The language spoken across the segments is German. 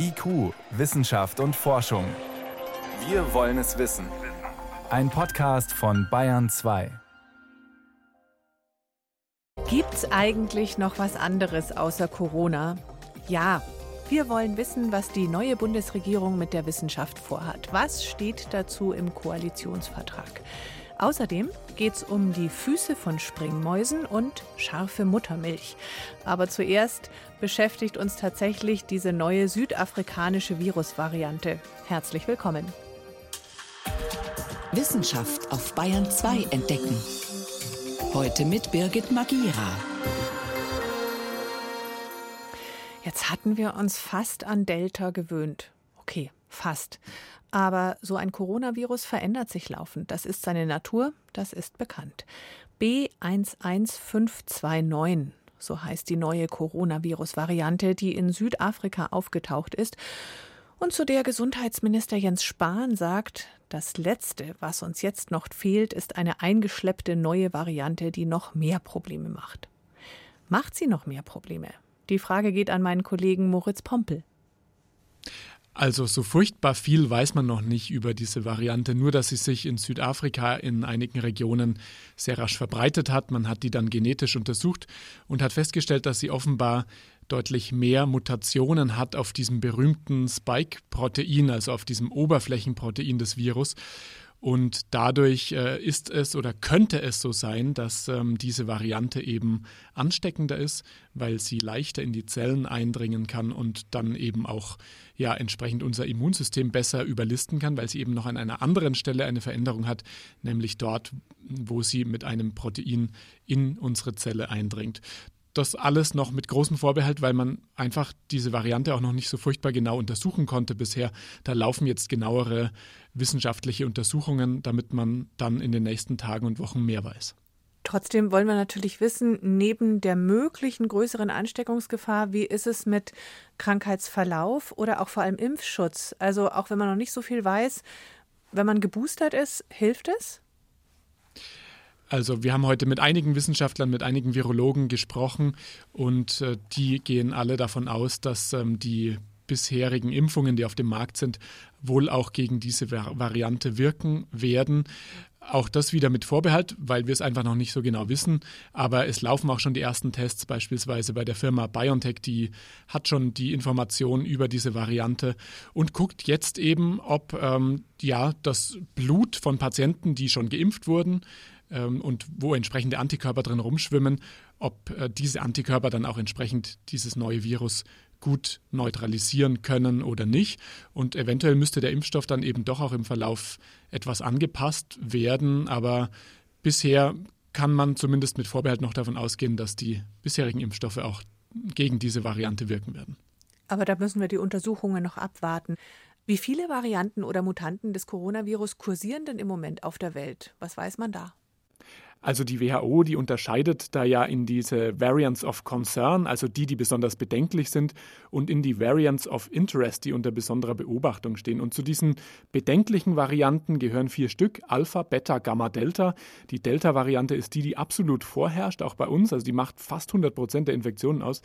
IQ, Wissenschaft und Forschung. Wir wollen es wissen. Ein Podcast von Bayern 2. Gibt's eigentlich noch was anderes außer Corona? Ja. Wir wollen wissen, was die neue Bundesregierung mit der Wissenschaft vorhat. Was steht dazu im Koalitionsvertrag? Außerdem geht es um die Füße von Springmäusen und scharfe Muttermilch. Aber zuerst beschäftigt uns tatsächlich diese neue südafrikanische Virusvariante. Herzlich willkommen. Wissenschaft auf Bayern 2 entdecken. Heute mit Birgit Magira. Jetzt hatten wir uns fast an Delta gewöhnt. Okay, fast. Aber so ein Coronavirus verändert sich laufend. Das ist seine Natur, das ist bekannt. B11529, so heißt die neue Coronavirus-Variante, die in Südafrika aufgetaucht ist und zu der Gesundheitsminister Jens Spahn sagt, das Letzte, was uns jetzt noch fehlt, ist eine eingeschleppte neue Variante, die noch mehr Probleme macht. Macht sie noch mehr Probleme? Die Frage geht an meinen Kollegen Moritz Pompel. Also so furchtbar viel weiß man noch nicht über diese Variante, nur dass sie sich in Südafrika in einigen Regionen sehr rasch verbreitet hat. Man hat die dann genetisch untersucht und hat festgestellt, dass sie offenbar deutlich mehr Mutationen hat auf diesem berühmten Spike-Protein, also auf diesem Oberflächenprotein des Virus. Und dadurch äh, ist es oder könnte es so sein, dass ähm, diese Variante eben ansteckender ist, weil sie leichter in die Zellen eindringen kann und dann eben auch ja entsprechend unser Immunsystem besser überlisten kann, weil sie eben noch an einer anderen Stelle eine Veränderung hat, nämlich dort, wo sie mit einem Protein in unsere Zelle eindringt das alles noch mit großem Vorbehalt, weil man einfach diese Variante auch noch nicht so furchtbar genau untersuchen konnte bisher. Da laufen jetzt genauere wissenschaftliche Untersuchungen, damit man dann in den nächsten Tagen und Wochen mehr weiß. Trotzdem wollen wir natürlich wissen, neben der möglichen größeren Ansteckungsgefahr, wie ist es mit Krankheitsverlauf oder auch vor allem Impfschutz? Also auch wenn man noch nicht so viel weiß, wenn man geboostert ist, hilft es? Also wir haben heute mit einigen Wissenschaftlern, mit einigen Virologen gesprochen und äh, die gehen alle davon aus, dass ähm, die bisherigen Impfungen, die auf dem Markt sind, wohl auch gegen diese Variante wirken werden. Auch das wieder mit Vorbehalt, weil wir es einfach noch nicht so genau wissen. Aber es laufen auch schon die ersten Tests, beispielsweise bei der Firma BioNTech, die hat schon die Informationen über diese Variante und guckt jetzt eben, ob ähm, ja das Blut von Patienten, die schon geimpft wurden, und wo entsprechende Antikörper drin rumschwimmen, ob äh, diese Antikörper dann auch entsprechend dieses neue Virus gut neutralisieren können oder nicht. Und eventuell müsste der Impfstoff dann eben doch auch im Verlauf etwas angepasst werden. Aber bisher kann man zumindest mit Vorbehalt noch davon ausgehen, dass die bisherigen Impfstoffe auch gegen diese Variante wirken werden. Aber da müssen wir die Untersuchungen noch abwarten. Wie viele Varianten oder Mutanten des Coronavirus kursieren denn im Moment auf der Welt? Was weiß man da? Also die WHO, die unterscheidet da ja in diese Variants of Concern, also die, die besonders bedenklich sind, und in die Variants of Interest, die unter besonderer Beobachtung stehen. Und zu diesen bedenklichen Varianten gehören vier Stück, Alpha, Beta, Gamma, Delta. Die Delta-Variante ist die, die absolut vorherrscht, auch bei uns, also die macht fast 100 Prozent der Infektionen aus.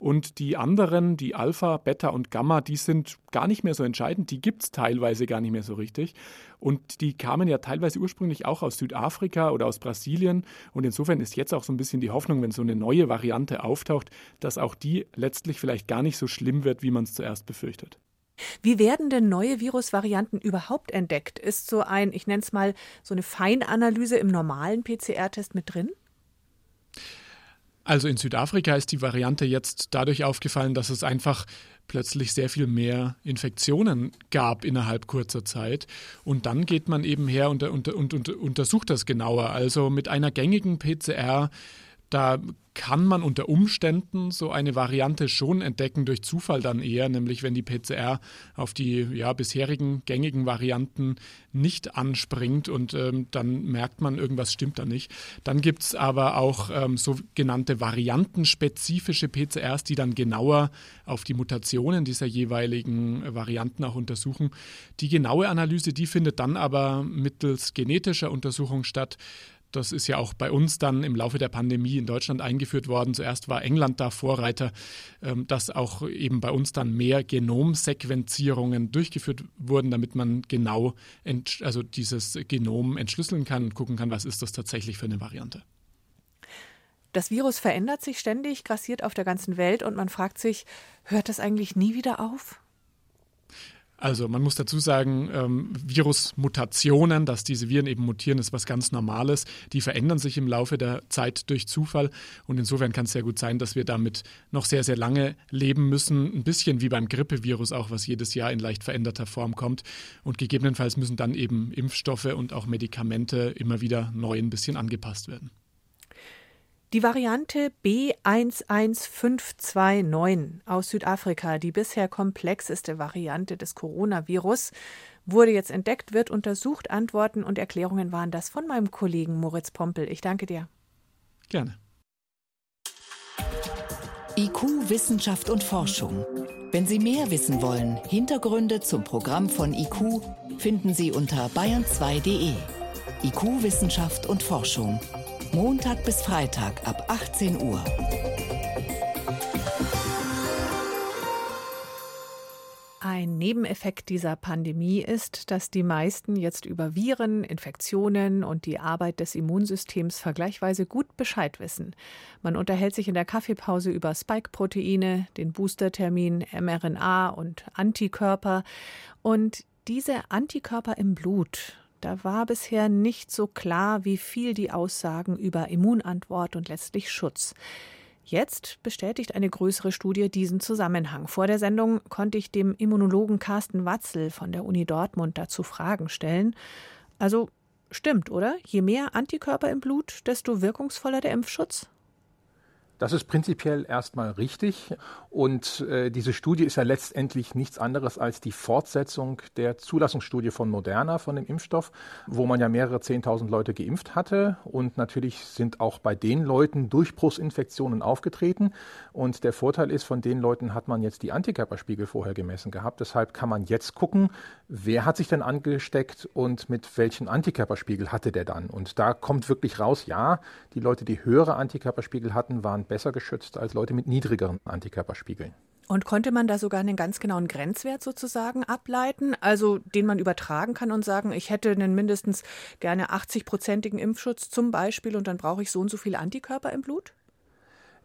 Und die anderen, die Alpha, Beta und Gamma, die sind gar nicht mehr so entscheidend. Die gibt es teilweise gar nicht mehr so richtig. Und die kamen ja teilweise ursprünglich auch aus Südafrika oder aus Brasilien. Und insofern ist jetzt auch so ein bisschen die Hoffnung, wenn so eine neue Variante auftaucht, dass auch die letztlich vielleicht gar nicht so schlimm wird, wie man es zuerst befürchtet. Wie werden denn neue Virusvarianten überhaupt entdeckt? Ist so ein, ich nenne es mal, so eine Feinanalyse im normalen PCR-Test mit drin? Also in Südafrika ist die Variante jetzt dadurch aufgefallen, dass es einfach plötzlich sehr viel mehr Infektionen gab innerhalb kurzer Zeit. Und dann geht man eben her und, und, und, untersucht das genauer. Also mit einer gängigen PCR da kann man unter Umständen so eine Variante schon entdecken, durch Zufall dann eher, nämlich wenn die PCR auf die ja, bisherigen gängigen Varianten nicht anspringt und ähm, dann merkt man, irgendwas stimmt da nicht. Dann gibt es aber auch ähm, sogenannte variantenspezifische PCRs, die dann genauer auf die Mutationen dieser jeweiligen Varianten auch untersuchen. Die genaue Analyse, die findet dann aber mittels genetischer Untersuchung statt. Das ist ja auch bei uns dann im Laufe der Pandemie in Deutschland eingeführt worden. Zuerst war England da Vorreiter, ähm, dass auch eben bei uns dann mehr Genomsequenzierungen durchgeführt wurden, damit man genau also dieses Genom entschlüsseln kann und gucken kann, was ist das tatsächlich für eine Variante. Das Virus verändert sich ständig, grassiert auf der ganzen Welt und man fragt sich, hört das eigentlich nie wieder auf? Also man muss dazu sagen, ähm, Virusmutationen, dass diese Viren eben mutieren, ist was ganz Normales. Die verändern sich im Laufe der Zeit durch Zufall und insofern kann es sehr gut sein, dass wir damit noch sehr, sehr lange leben müssen. Ein bisschen wie beim Grippevirus auch, was jedes Jahr in leicht veränderter Form kommt. Und gegebenenfalls müssen dann eben Impfstoffe und auch Medikamente immer wieder neu ein bisschen angepasst werden. Die Variante B11529 aus Südafrika, die bisher komplexeste Variante des Coronavirus, wurde jetzt entdeckt, wird untersucht. Antworten und Erklärungen waren das von meinem Kollegen Moritz Pompel. Ich danke dir. Gerne. IQ, Wissenschaft und Forschung. Wenn Sie mehr wissen wollen, Hintergründe zum Programm von IQ finden Sie unter bayern2.de. IQ, Wissenschaft und Forschung. Montag bis Freitag ab 18 Uhr. Ein Nebeneffekt dieser Pandemie ist, dass die meisten jetzt über Viren, Infektionen und die Arbeit des Immunsystems vergleichsweise gut Bescheid wissen. Man unterhält sich in der Kaffeepause über Spike-Proteine, den Boostertermin, mRNA und Antikörper. Und diese Antikörper im Blut, da war bisher nicht so klar, wie viel die Aussagen über Immunantwort und letztlich Schutz. Jetzt bestätigt eine größere Studie diesen Zusammenhang. Vor der Sendung konnte ich dem Immunologen Carsten Watzel von der Uni Dortmund dazu Fragen stellen. Also stimmt, oder? Je mehr Antikörper im Blut, desto wirkungsvoller der Impfschutz? Das ist prinzipiell erstmal richtig. Und äh, diese Studie ist ja letztendlich nichts anderes als die Fortsetzung der Zulassungsstudie von Moderna, von dem Impfstoff, wo man ja mehrere Zehntausend Leute geimpft hatte. Und natürlich sind auch bei den Leuten Durchbruchsinfektionen aufgetreten. Und der Vorteil ist, von den Leuten hat man jetzt die Antikörperspiegel vorher gemessen gehabt. Deshalb kann man jetzt gucken, wer hat sich denn angesteckt und mit welchen Antikörperspiegel hatte der dann. Und da kommt wirklich raus, ja, die Leute, die höhere Antikörperspiegel hatten, waren besser geschützt als Leute mit niedrigeren Antikörperspiegeln. Und konnte man da sogar einen ganz genauen Grenzwert sozusagen ableiten, also den man übertragen kann und sagen, ich hätte einen mindestens gerne 80-prozentigen Impfschutz zum Beispiel und dann brauche ich so und so viele Antikörper im Blut?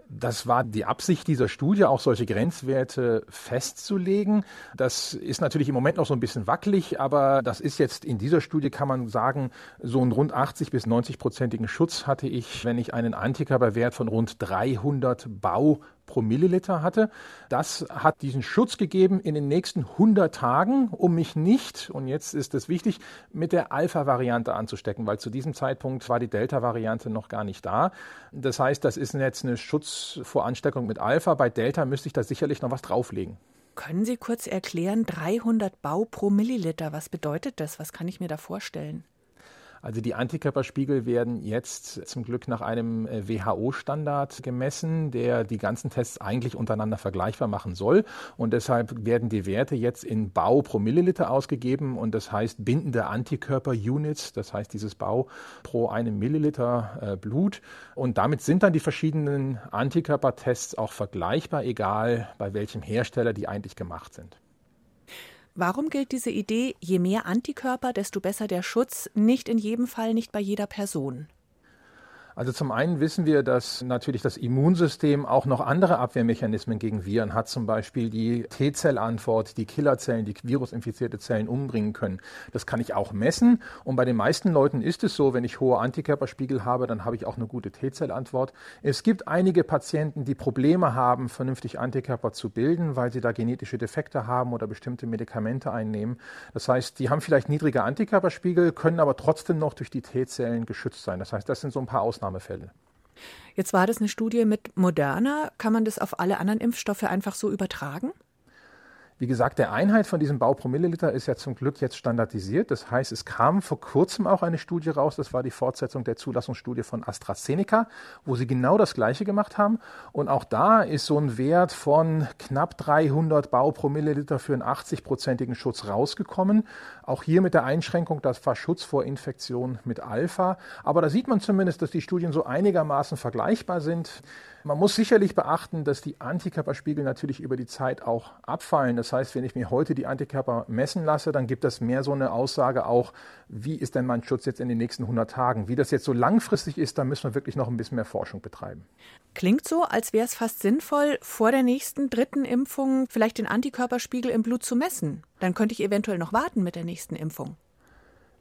Das war die Absicht dieser Studie, auch solche Grenzwerte festzulegen. Das ist natürlich im Moment noch so ein bisschen wackelig, aber das ist jetzt in dieser Studie, kann man sagen, so einen rund 80 bis 90 prozentigen Schutz hatte ich, wenn ich einen Antikörperwert von rund 300 Bau pro Milliliter hatte. Das hat diesen Schutz gegeben in den nächsten 100 Tagen, um mich nicht, und jetzt ist es wichtig, mit der Alpha-Variante anzustecken, weil zu diesem Zeitpunkt war die Delta-Variante noch gar nicht da. Das heißt, das ist jetzt eine Schutz vor Ansteckung mit Alpha. Bei Delta müsste ich da sicherlich noch was drauflegen. Können Sie kurz erklären, 300 Bau pro Milliliter, was bedeutet das? Was kann ich mir da vorstellen? Also die Antikörperspiegel werden jetzt zum Glück nach einem äh, WHO-Standard gemessen, der die ganzen Tests eigentlich untereinander vergleichbar machen soll. Und deshalb werden die Werte jetzt in Bau pro Milliliter ausgegeben und das heißt bindende Antikörper-Units, das heißt dieses Bau pro einem Milliliter äh, Blut. Und damit sind dann die verschiedenen Antikörpertests auch vergleichbar, egal bei welchem Hersteller die eigentlich gemacht sind. Warum gilt diese Idee, je mehr Antikörper, desto besser der Schutz, nicht in jedem Fall, nicht bei jeder Person? Also zum einen wissen wir, dass natürlich das Immunsystem auch noch andere Abwehrmechanismen gegen Viren hat, zum Beispiel die T-Zellantwort, die Killerzellen, die virusinfizierte Zellen umbringen können. Das kann ich auch messen und bei den meisten Leuten ist es so, wenn ich hohe Antikörperspiegel habe, dann habe ich auch eine gute T-Zellantwort. Es gibt einige Patienten, die Probleme haben, vernünftig Antikörper zu bilden, weil sie da genetische Defekte haben oder bestimmte Medikamente einnehmen. Das heißt, die haben vielleicht niedrige Antikörperspiegel, können aber trotzdem noch durch die T-Zellen geschützt sein. Das heißt, das sind so ein paar Ausnahmen. Ausnahmefälle. Jetzt war das eine Studie mit Moderna. Kann man das auf alle anderen Impfstoffe einfach so übertragen? Wie gesagt, der Einheit von diesem Bau pro Milliliter ist ja zum Glück jetzt standardisiert. Das heißt, es kam vor kurzem auch eine Studie raus, das war die Fortsetzung der Zulassungsstudie von AstraZeneca, wo sie genau das Gleiche gemacht haben. Und auch da ist so ein Wert von knapp 300 Bau pro Milliliter für einen 80-prozentigen Schutz rausgekommen. Auch hier mit der Einschränkung, das war Schutz vor Infektion mit Alpha. Aber da sieht man zumindest, dass die Studien so einigermaßen vergleichbar sind. Man muss sicherlich beachten, dass die Antikörperspiegel natürlich über die Zeit auch abfallen. Das heißt, wenn ich mir heute die Antikörper messen lasse, dann gibt das mehr so eine Aussage auch, wie ist denn mein Schutz jetzt in den nächsten 100 Tagen? Wie das jetzt so langfristig ist, da müssen wir wirklich noch ein bisschen mehr Forschung betreiben. Klingt so, als wäre es fast sinnvoll, vor der nächsten dritten Impfung vielleicht den Antikörperspiegel im Blut zu messen. Dann könnte ich eventuell noch warten mit der nächsten Impfung.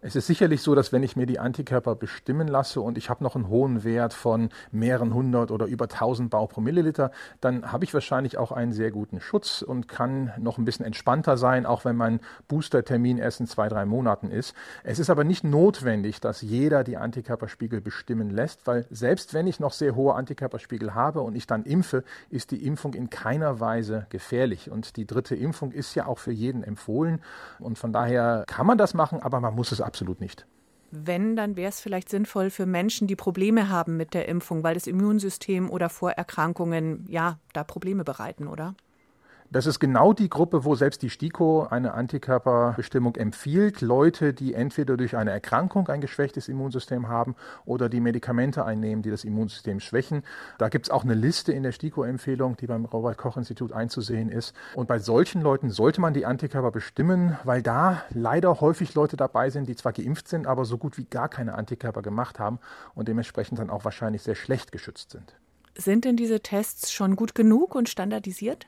Es ist sicherlich so, dass wenn ich mir die Antikörper bestimmen lasse und ich habe noch einen hohen Wert von mehreren hundert oder über tausend Bau pro Milliliter, dann habe ich wahrscheinlich auch einen sehr guten Schutz und kann noch ein bisschen entspannter sein, auch wenn mein Boostertermin erst in zwei, drei Monaten ist. Es ist aber nicht notwendig, dass jeder die Antikörperspiegel bestimmen lässt, weil selbst wenn ich noch sehr hohe Antikörperspiegel habe und ich dann impfe, ist die Impfung in keiner Weise gefährlich. Und die dritte Impfung ist ja auch für jeden empfohlen. Und von daher kann man das machen, aber man muss es absolut nicht. Wenn, dann wäre es vielleicht sinnvoll für Menschen, die Probleme haben mit der Impfung, weil das Immunsystem oder Vorerkrankungen ja da Probleme bereiten, oder? Das ist genau die Gruppe, wo selbst die STIKO eine Antikörperbestimmung empfiehlt. Leute, die entweder durch eine Erkrankung ein geschwächtes Immunsystem haben oder die Medikamente einnehmen, die das Immunsystem schwächen. Da gibt es auch eine Liste in der STIKO-Empfehlung, die beim Robert-Koch-Institut einzusehen ist. Und bei solchen Leuten sollte man die Antikörper bestimmen, weil da leider häufig Leute dabei sind, die zwar geimpft sind, aber so gut wie gar keine Antikörper gemacht haben und dementsprechend dann auch wahrscheinlich sehr schlecht geschützt sind. Sind denn diese Tests schon gut genug und standardisiert?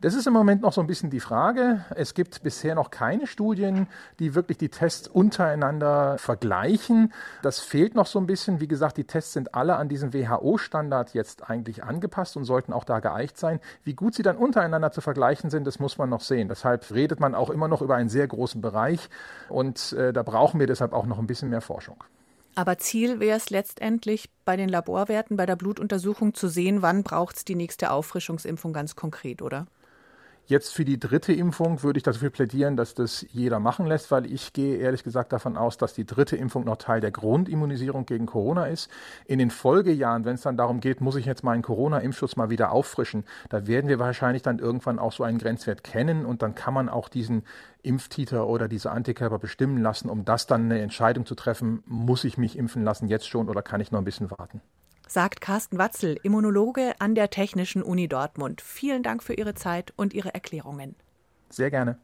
Das ist im Moment noch so ein bisschen die Frage. Es gibt bisher noch keine Studien, die wirklich die Tests untereinander vergleichen. Das fehlt noch so ein bisschen. Wie gesagt, die Tests sind alle an diesen WHO-Standard jetzt eigentlich angepasst und sollten auch da geeicht sein. Wie gut sie dann untereinander zu vergleichen sind, das muss man noch sehen. Deshalb redet man auch immer noch über einen sehr großen Bereich und äh, da brauchen wir deshalb auch noch ein bisschen mehr Forschung. Aber Ziel wäre es letztendlich bei den Laborwerten, bei der Blutuntersuchung zu sehen, wann braucht es die nächste Auffrischungsimpfung ganz konkret, oder? Jetzt für die dritte Impfung würde ich dafür plädieren, dass das jeder machen lässt, weil ich gehe ehrlich gesagt davon aus, dass die dritte Impfung noch Teil der Grundimmunisierung gegen Corona ist. In den Folgejahren, wenn es dann darum geht, muss ich jetzt meinen Corona-Impfschutz mal wieder auffrischen, da werden wir wahrscheinlich dann irgendwann auch so einen Grenzwert kennen und dann kann man auch diesen Impftiter oder diese Antikörper bestimmen lassen, um das dann eine Entscheidung zu treffen, muss ich mich impfen lassen jetzt schon oder kann ich noch ein bisschen warten sagt Carsten Watzel, Immunologe an der Technischen Uni Dortmund. Vielen Dank für Ihre Zeit und Ihre Erklärungen. Sehr gerne.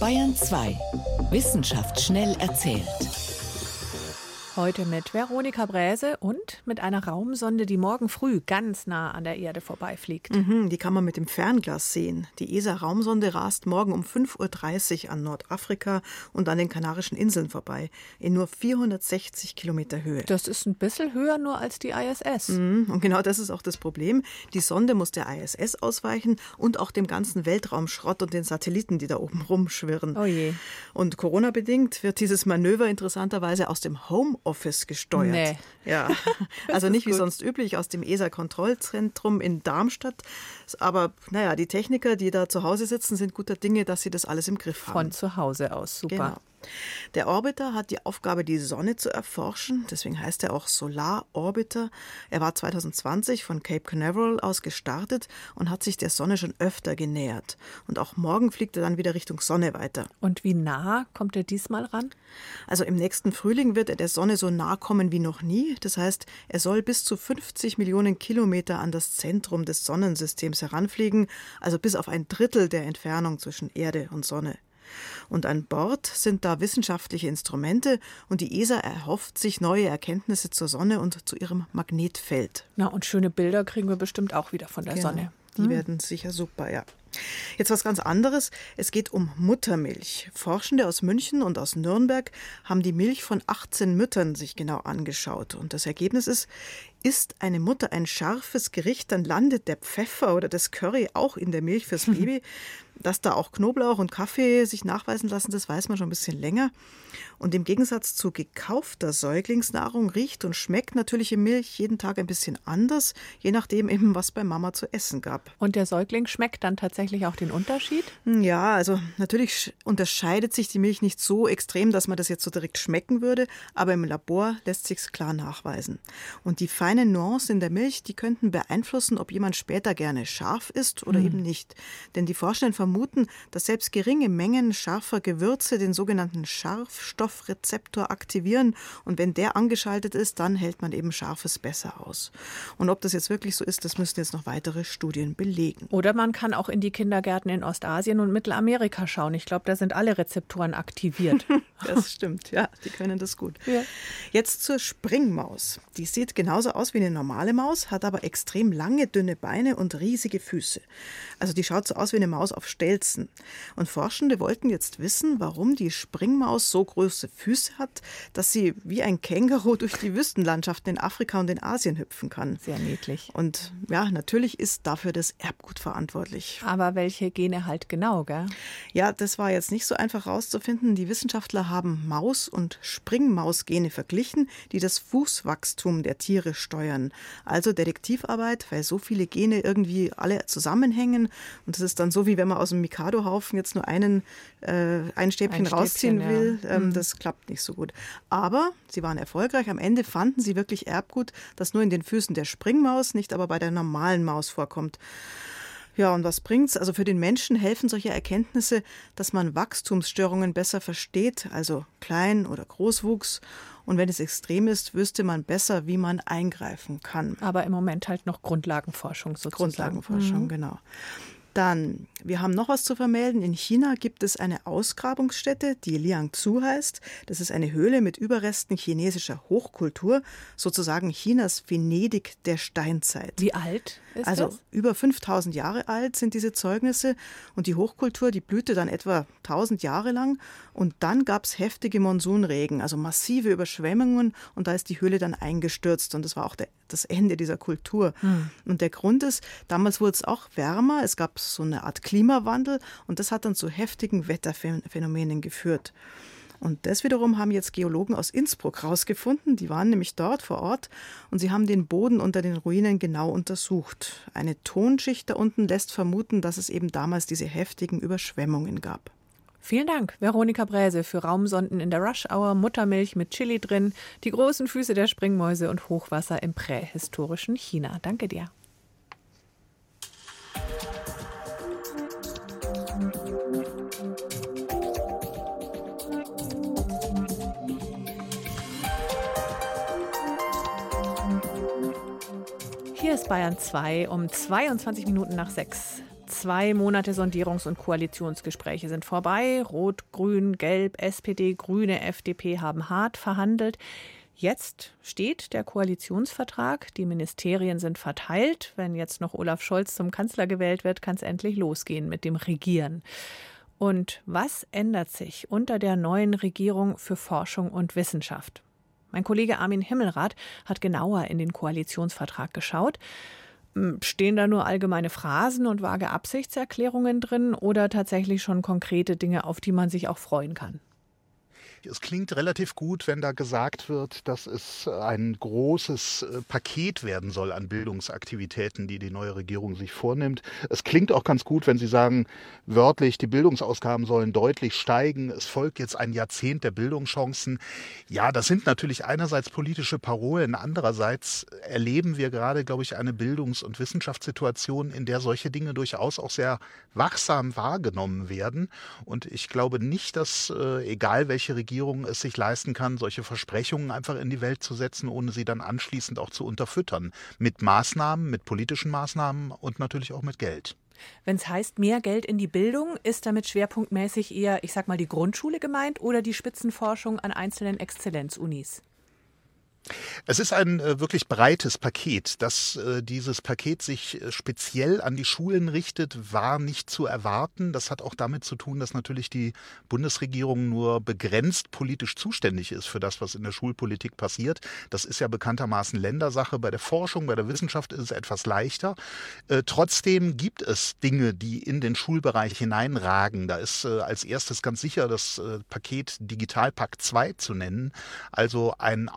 Bayern 2. Wissenschaft schnell erzählt. Heute mit Veronika Bräse und mit einer Raumsonde, die morgen früh ganz nah an der Erde vorbeifliegt. Mhm, die kann man mit dem Fernglas sehen. Die ESA-Raumsonde rast morgen um 5.30 Uhr an Nordafrika und an den Kanarischen Inseln vorbei, in nur 460 Kilometer Höhe. Das ist ein bisschen höher nur als die ISS. Mhm, und genau das ist auch das Problem. Die Sonde muss der ISS ausweichen und auch dem ganzen Weltraumschrott und den Satelliten, die da oben rumschwirren. Oh je. Und Corona-bedingt wird dieses Manöver interessanterweise aus dem Home Office gesteuert. Nee. Ja, also nicht wie sonst üblich aus dem ESA-Kontrollzentrum in Darmstadt. Aber naja, die Techniker, die da zu Hause sitzen, sind guter Dinge, dass sie das alles im Griff haben. Von zu Hause aus, super. Genau. Der Orbiter hat die Aufgabe, die Sonne zu erforschen. Deswegen heißt er auch Solar Orbiter. Er war 2020 von Cape Canaveral aus gestartet und hat sich der Sonne schon öfter genähert. Und auch morgen fliegt er dann wieder Richtung Sonne weiter. Und wie nah kommt er diesmal ran? Also im nächsten Frühling wird er der Sonne so nah kommen wie noch nie. Das heißt, er soll bis zu 50 Millionen Kilometer an das Zentrum des Sonnensystems heranfliegen, also bis auf ein Drittel der Entfernung zwischen Erde und Sonne. Und an Bord sind da wissenschaftliche Instrumente und die ESA erhofft sich neue Erkenntnisse zur Sonne und zu ihrem Magnetfeld. Na, und schöne Bilder kriegen wir bestimmt auch wieder von der genau. Sonne. Die hm. werden sicher super, ja. Jetzt was ganz anderes. Es geht um Muttermilch. Forschende aus München und aus Nürnberg haben die Milch von 18 Müttern sich genau angeschaut. Und das Ergebnis ist, isst eine Mutter ein scharfes Gericht, dann landet der Pfeffer oder das Curry auch in der Milch fürs Baby. Dass da auch Knoblauch und Kaffee sich nachweisen lassen, das weiß man schon ein bisschen länger. Und im Gegensatz zu gekaufter Säuglingsnahrung riecht und schmeckt natürliche Milch jeden Tag ein bisschen anders, je nachdem eben, was bei Mama zu essen gab. Und der Säugling schmeckt dann tatsächlich auch den Unterschied? Hm, ja, also natürlich unterscheidet sich die Milch nicht so extrem, dass man das jetzt so direkt schmecken würde, aber im Labor lässt sich klar nachweisen. Und die feinen Nuancen in der Milch, die könnten beeinflussen, ob jemand später gerne scharf isst oder mhm. eben nicht. Denn die Forschenden vermuten, dass selbst geringe Mengen scharfer Gewürze den sogenannten Scharfstoff Stoffrezeptor aktivieren und wenn der angeschaltet ist, dann hält man eben Scharfes besser aus. Und ob das jetzt wirklich so ist, das müssen jetzt noch weitere Studien belegen. Oder man kann auch in die Kindergärten in Ostasien und Mittelamerika schauen. Ich glaube, da sind alle Rezeptoren aktiviert. das stimmt, ja, die können das gut. Ja. Jetzt zur Springmaus. Die sieht genauso aus wie eine normale Maus, hat aber extrem lange, dünne Beine und riesige Füße. Also die schaut so aus wie eine Maus auf Stelzen. Und Forschende wollten jetzt wissen, warum die Springmaus so groß große Füße hat, dass sie wie ein Känguru durch die Wüstenlandschaften in Afrika und in Asien hüpfen kann. Sehr niedlich. Und ja, natürlich ist dafür das Erbgut verantwortlich. Aber welche Gene halt genau, gell? Ja, das war jetzt nicht so einfach herauszufinden. Die Wissenschaftler haben Maus- und Springmausgene verglichen, die das Fußwachstum der Tiere steuern. Also Detektivarbeit, weil so viele Gene irgendwie alle zusammenhängen. Und das ist dann so, wie wenn man aus dem Mikado-Haufen jetzt nur einen, äh, ein Stäbchen, ein rausziehen Stäbchen, will. Ja. Ähm, das klappt nicht so gut. Aber sie waren erfolgreich. Am Ende fanden sie wirklich Erbgut, das nur in den Füßen der Springmaus, nicht aber bei der normalen Maus vorkommt. Ja, und was bringt's? Also für den Menschen helfen solche Erkenntnisse, dass man Wachstumsstörungen besser versteht, also Klein- oder Großwuchs. Und wenn es extrem ist, wüsste man besser, wie man eingreifen kann. Aber im Moment halt noch Grundlagenforschung sozusagen. Grundlagenforschung, mhm. genau. Dann, wir haben noch was zu vermelden. In China gibt es eine Ausgrabungsstätte, die Liangzhu heißt. Das ist eine Höhle mit Überresten chinesischer Hochkultur, sozusagen Chinas Venedig der Steinzeit. Wie alt ist also das? über 5000 Jahre alt sind diese Zeugnisse und die Hochkultur, die blühte dann etwa 1000 Jahre lang und dann gab es heftige Monsunregen, also massive Überschwemmungen und da ist die Höhle dann eingestürzt und das war auch der, das Ende dieser Kultur. Hm. Und der Grund ist, damals wurde es auch wärmer, es gab so eine Art Klimawandel und das hat dann zu heftigen Wetterphänomenen geführt. Und das wiederum haben jetzt Geologen aus Innsbruck herausgefunden. Die waren nämlich dort vor Ort und sie haben den Boden unter den Ruinen genau untersucht. Eine Tonschicht da unten lässt vermuten, dass es eben damals diese heftigen Überschwemmungen gab. Vielen Dank, Veronika Bräse, für Raumsonden in der Rush Hour, Muttermilch mit Chili drin, die großen Füße der Springmäuse und Hochwasser im prähistorischen China. Danke dir. Hier ist Bayern 2 um 22 Minuten nach 6. Zwei Monate Sondierungs- und Koalitionsgespräche sind vorbei. Rot, Grün, Gelb, SPD, Grüne, FDP haben hart verhandelt. Jetzt steht der Koalitionsvertrag. Die Ministerien sind verteilt. Wenn jetzt noch Olaf Scholz zum Kanzler gewählt wird, kann es endlich losgehen mit dem Regieren. Und was ändert sich unter der neuen Regierung für Forschung und Wissenschaft? Mein Kollege Armin Himmelrath hat genauer in den Koalitionsvertrag geschaut. Stehen da nur allgemeine Phrasen und vage Absichtserklärungen drin oder tatsächlich schon konkrete Dinge, auf die man sich auch freuen kann? Es klingt relativ gut, wenn da gesagt wird, dass es ein großes äh, Paket werden soll an Bildungsaktivitäten, die die neue Regierung sich vornimmt. Es klingt auch ganz gut, wenn Sie sagen, wörtlich, die Bildungsausgaben sollen deutlich steigen. Es folgt jetzt ein Jahrzehnt der Bildungschancen. Ja, das sind natürlich einerseits politische Parolen, andererseits erleben wir gerade, glaube ich, eine Bildungs- und Wissenschaftssituation, in der solche Dinge durchaus auch sehr wachsam wahrgenommen werden. Und ich glaube nicht, dass äh, egal welche Regierung Regierung es sich leisten kann, solche Versprechungen einfach in die Welt zu setzen, ohne sie dann anschließend auch zu unterfüttern. Mit Maßnahmen, mit politischen Maßnahmen und natürlich auch mit Geld. Wenn es heißt, mehr Geld in die Bildung, ist damit schwerpunktmäßig eher, ich sag mal, die Grundschule gemeint oder die Spitzenforschung an einzelnen Exzellenzunis? Es ist ein äh, wirklich breites Paket. Dass äh, dieses Paket sich äh, speziell an die Schulen richtet, war nicht zu erwarten. Das hat auch damit zu tun, dass natürlich die Bundesregierung nur begrenzt politisch zuständig ist für das, was in der Schulpolitik passiert. Das ist ja bekanntermaßen Ländersache. Bei der Forschung, bei der Wissenschaft ist es etwas leichter. Äh, trotzdem gibt es Dinge, die in den Schulbereich hineinragen. Da ist äh, als erstes ganz sicher das äh, Paket Digitalpakt 2 zu nennen. Also ein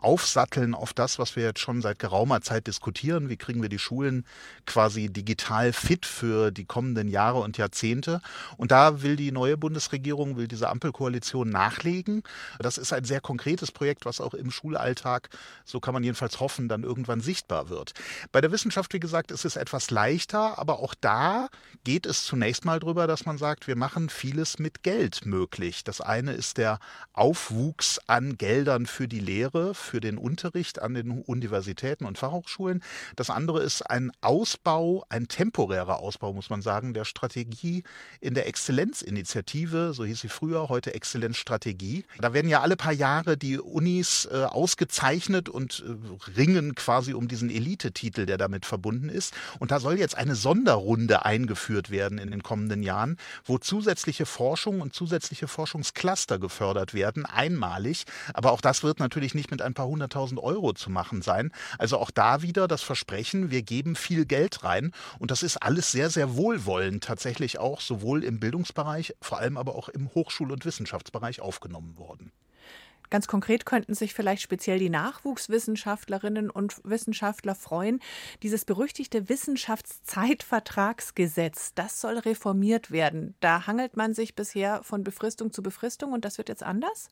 Aufsatteln auf das, was wir jetzt schon seit geraumer Zeit diskutieren. Wie kriegen wir die Schulen quasi digital fit für die kommenden Jahre und Jahrzehnte? Und da will die neue Bundesregierung, will diese Ampelkoalition nachlegen. Das ist ein sehr konkretes Projekt, was auch im Schulalltag, so kann man jedenfalls hoffen, dann irgendwann sichtbar wird. Bei der Wissenschaft, wie gesagt, ist es etwas leichter, aber auch da geht es zunächst mal darüber, dass man sagt, wir machen vieles mit Geld möglich. Das eine ist der Aufwuchs an Geldern für die Lehre, für den Unterricht an den Universitäten und Fachhochschulen. Das andere ist ein Ausbau, ein temporärer Ausbau, muss man sagen, der Strategie in der Exzellenzinitiative, so hieß sie früher, heute Exzellenzstrategie. Da werden ja alle paar Jahre die Unis äh, ausgezeichnet und äh, ringen quasi um diesen Elitetitel, der damit verbunden ist. Und da soll jetzt eine Sonderrunde eingeführt werden in den kommenden Jahren, wo zusätzliche Forschung und zusätzliche Forschungscluster gefördert werden, einmalig. Aber auch das wird natürlich nicht mit ein paar hunderttausend Euro zu machen sein. Also auch da wieder das Versprechen, wir geben viel Geld rein. Und das ist alles sehr, sehr wohlwollend tatsächlich auch sowohl im Bildungsbereich, vor allem aber auch im Hochschul- und Wissenschaftsbereich aufgenommen worden. Ganz konkret könnten sich vielleicht speziell die Nachwuchswissenschaftlerinnen und Wissenschaftler freuen. Dieses berüchtigte Wissenschaftszeitvertragsgesetz, das soll reformiert werden. Da hangelt man sich bisher von Befristung zu Befristung und das wird jetzt anders?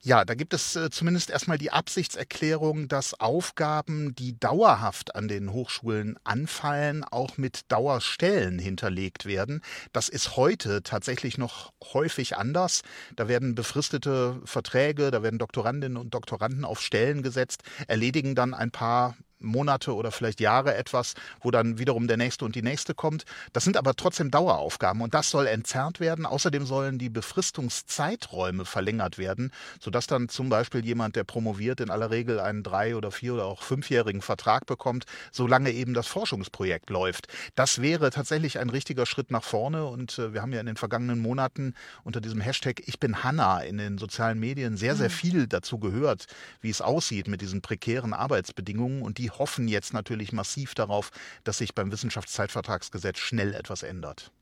Ja, da gibt es äh, zumindest erstmal die Absichtserklärung, dass Aufgaben, die dauerhaft an den Hochschulen anfallen, auch mit Dauerstellen hinterlegt werden. Das ist heute tatsächlich noch häufig anders. Da werden befristete Verträge, da werden Doktorandinnen und Doktoranden auf Stellen gesetzt, erledigen dann ein paar Monate oder vielleicht Jahre etwas, wo dann wiederum der nächste und die nächste kommt. Das sind aber trotzdem Daueraufgaben und das soll entzerrt werden. Außerdem sollen die Befristungszeiträume verlängert werden, sodass dann zum Beispiel jemand, der promoviert, in aller Regel einen drei- oder vier- oder auch fünfjährigen Vertrag bekommt, solange eben das Forschungsprojekt läuft. Das wäre tatsächlich ein richtiger Schritt nach vorne und äh, wir haben ja in den vergangenen Monaten unter diesem Hashtag Ich bin Hanna in den sozialen Medien sehr, sehr mhm. viel dazu gehört, wie es aussieht mit diesen prekären Arbeitsbedingungen und die die hoffen jetzt natürlich massiv darauf, dass sich beim Wissenschaftszeitvertragsgesetz schnell etwas ändert.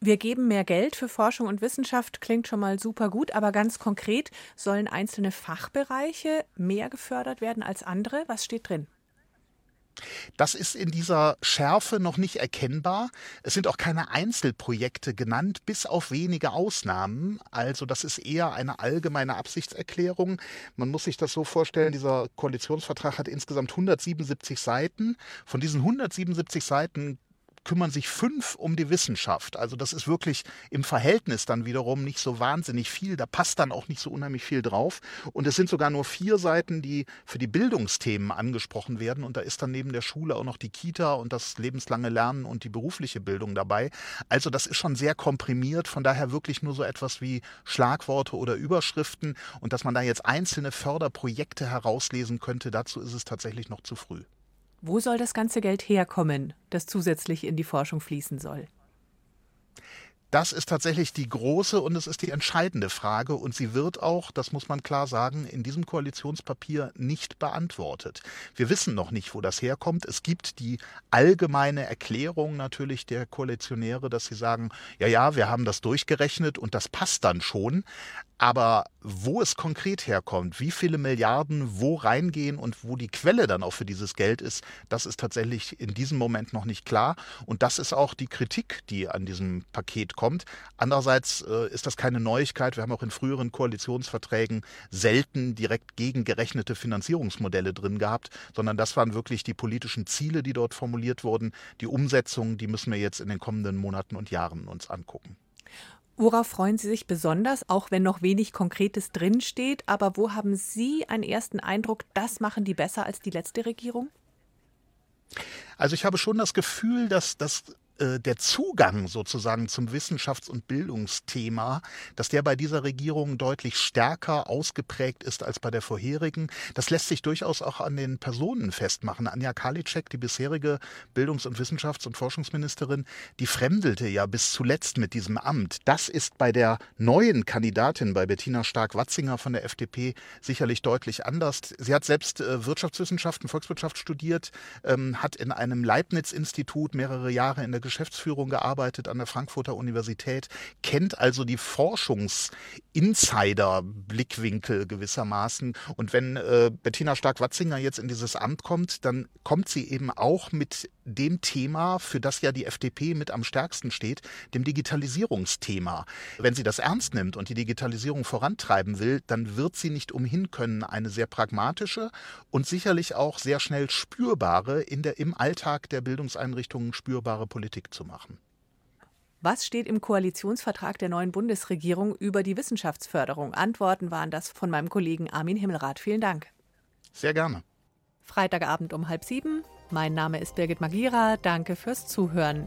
Wir geben mehr Geld für Forschung und Wissenschaft, klingt schon mal super gut, aber ganz konkret sollen einzelne Fachbereiche mehr gefördert werden als andere. Was steht drin? Das ist in dieser Schärfe noch nicht erkennbar. Es sind auch keine Einzelprojekte genannt, bis auf wenige Ausnahmen. Also das ist eher eine allgemeine Absichtserklärung. Man muss sich das so vorstellen, dieser Koalitionsvertrag hat insgesamt 177 Seiten. Von diesen 177 Seiten kümmern sich fünf um die Wissenschaft. Also das ist wirklich im Verhältnis dann wiederum nicht so wahnsinnig viel. Da passt dann auch nicht so unheimlich viel drauf. Und es sind sogar nur vier Seiten, die für die Bildungsthemen angesprochen werden. Und da ist dann neben der Schule auch noch die Kita und das lebenslange Lernen und die berufliche Bildung dabei. Also das ist schon sehr komprimiert. Von daher wirklich nur so etwas wie Schlagworte oder Überschriften. Und dass man da jetzt einzelne Förderprojekte herauslesen könnte, dazu ist es tatsächlich noch zu früh. Wo soll das ganze Geld herkommen, das zusätzlich in die Forschung fließen soll? Das ist tatsächlich die große und es ist die entscheidende Frage und sie wird auch, das muss man klar sagen, in diesem Koalitionspapier nicht beantwortet. Wir wissen noch nicht, wo das herkommt. Es gibt die allgemeine Erklärung natürlich der Koalitionäre, dass sie sagen, ja, ja, wir haben das durchgerechnet und das passt dann schon. Aber wo es konkret herkommt, wie viele Milliarden wo reingehen und wo die Quelle dann auch für dieses Geld ist, das ist tatsächlich in diesem Moment noch nicht klar. Und das ist auch die Kritik, die an diesem Paket kommt. Andererseits äh, ist das keine Neuigkeit. Wir haben auch in früheren Koalitionsverträgen selten direkt gegengerechnete Finanzierungsmodelle drin gehabt, sondern das waren wirklich die politischen Ziele, die dort formuliert wurden. Die Umsetzung, die müssen wir jetzt in den kommenden Monaten und Jahren uns angucken. Worauf freuen Sie sich besonders, auch wenn noch wenig Konkretes drinsteht? Aber wo haben Sie einen ersten Eindruck, das machen die besser als die letzte Regierung? Also ich habe schon das Gefühl, dass das äh, der Zugang sozusagen zum Wissenschafts- und Bildungsthema, dass der bei dieser Regierung deutlich stärker ausgeprägt ist als bei der vorherigen. Das lässt sich durchaus auch an den Personen festmachen. Anja Karliczek, die bisherige Bildungs- und Wissenschafts- und Forschungsministerin, die fremdelte ja bis zuletzt mit diesem Amt. Das ist bei der neuen Kandidatin, bei Bettina Stark-Watzinger von der FDP, sicherlich deutlich anders. Sie hat selbst äh, Wirtschaftswissenschaften, Volkswirtschaft studiert, ähm, hat in einem Leibniz-Institut mehrere Jahre in der Geschäftsführung gearbeitet an der Frankfurter Universität, kennt also die Forschungs-Insider-Blickwinkel gewissermaßen. Und wenn äh, Bettina Stark-Watzinger jetzt in dieses Amt kommt, dann kommt sie eben auch mit dem Thema, für das ja die FDP mit am stärksten steht, dem Digitalisierungsthema. Wenn sie das ernst nimmt und die Digitalisierung vorantreiben will, dann wird sie nicht umhin können, eine sehr pragmatische und sicherlich auch sehr schnell spürbare, in der, im Alltag der Bildungseinrichtungen spürbare Politik zu machen. Was steht im Koalitionsvertrag der neuen Bundesregierung über die Wissenschaftsförderung? Antworten waren das von meinem Kollegen Armin Himmelrath. Vielen Dank. Sehr gerne. Freitagabend um halb sieben. Mein Name ist Birgit Magira. Danke fürs Zuhören.